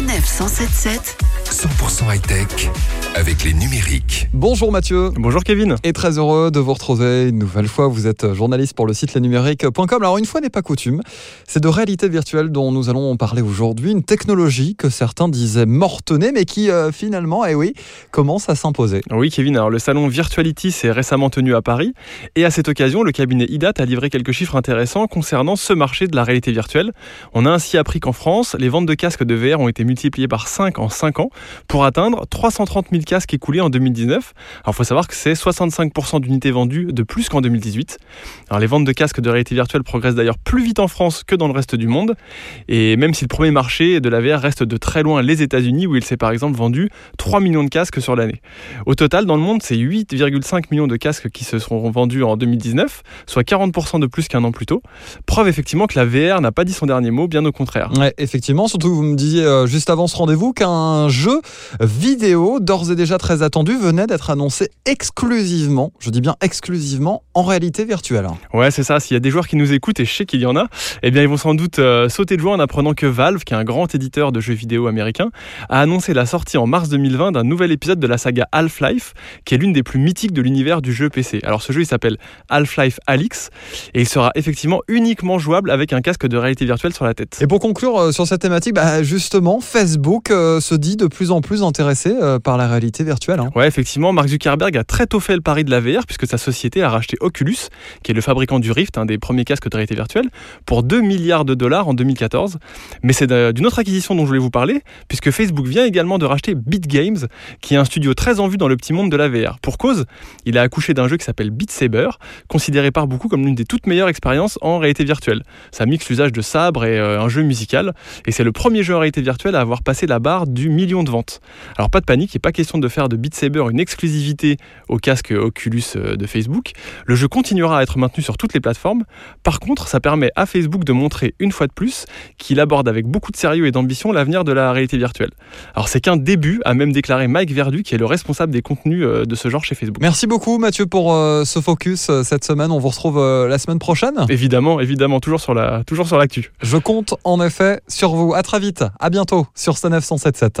177 100% high-tech avec les numériques. Bonjour Mathieu. Bonjour Kevin. Et très heureux de vous retrouver une nouvelle fois. Vous êtes journaliste pour le site lesnumériques.com. Alors une fois n'est pas coutume, c'est de réalité virtuelle dont nous allons parler aujourd'hui. Une technologie que certains disaient mortonnée, mais qui euh, finalement, eh oui, commence à s'imposer. Oui Kevin, alors le salon Virtuality s'est récemment tenu à Paris. Et à cette occasion, le cabinet IDAT a livré quelques chiffres intéressants concernant ce marché de la réalité virtuelle. On a ainsi appris qu'en France, les ventes de casques de VR ont été multipliées par 5 en 5 ans pour atteindre 330 000 casques écoulés en 2019. Alors il faut savoir que c'est 65% d'unités vendues de plus qu'en 2018. Alors les ventes de casques de réalité virtuelle progressent d'ailleurs plus vite en France que dans le reste du monde. Et même si le premier marché de la VR reste de très loin les États-Unis, où il s'est par exemple vendu 3 millions de casques sur l'année. Au total, dans le monde, c'est 8,5 millions de casques qui se seront vendus en 2019, soit 40% de plus qu'un an plus tôt. Preuve effectivement que la VR n'a pas dit son dernier mot, bien au contraire. Ouais, effectivement, surtout vous me disiez euh, juste avant ce rendez-vous qu'un jeu vidéo, d'ores et déjà très attendu, venait d'être annoncé exclusivement, je dis bien exclusivement, en réalité virtuelle. Ouais, c'est ça. S'il y a des joueurs qui nous écoutent, et je sais qu'il y en a, eh bien, ils vont sans doute euh, sauter de joie en apprenant que Valve, qui est un grand éditeur de jeux vidéo américain, a annoncé la sortie en mars 2020 d'un nouvel épisode de la saga Half-Life, qui est l'une des plus mythiques de l'univers du jeu PC. Alors, ce jeu, il s'appelle Half-Life Alyx, et il sera effectivement uniquement jouable avec un casque de réalité virtuelle sur la tête. Et pour conclure euh, sur cette thématique, bah, justement, Facebook euh, se dit de plus en plus intéressé euh, par la réalité virtuelle. hein. Ouais, effectivement, Mark Zuckerberg a très tôt fait le pari de la VR puisque sa société a racheté Oculus, qui est le fabricant du Rift, un des premiers casques de réalité virtuelle, pour 2 milliards de dollars en 2014. Mais c'est d'une autre acquisition dont je voulais vous parler, puisque Facebook vient également de racheter BitGames, qui est un studio très en vue dans le petit monde de la VR. Pour cause, il a accouché d'un jeu qui s'appelle Beat Saber, considéré par beaucoup comme l'une des toutes meilleures expériences en réalité virtuelle. Ça mixe l'usage de sabre et euh, un jeu musical, et c'est le premier jeu en réalité virtuelle à avoir passé la barre du million de Alors pas de panique, il n'est pas question de faire de Beat Saber une exclusivité au casque Oculus euh, de Facebook. Le jeu continuera à être maintenu sur toutes les plateformes. Par contre, ça permet à Facebook de montrer une fois de plus qu'il aborde avec beaucoup de sérieux et d'ambition l'avenir de la réalité virtuelle. Alors c'est qu'un début, a même déclaré Mike Verdu, qui est le responsable des contenus euh, de ce genre chez Facebook. Merci beaucoup Mathieu pour euh, ce focus euh, cette semaine. On vous retrouve euh, la semaine prochaine. Évidemment, évidemment, toujours sur la, toujours sur l'actu. Je compte en effet sur vous. À très vite. À bientôt sur Stanef 177.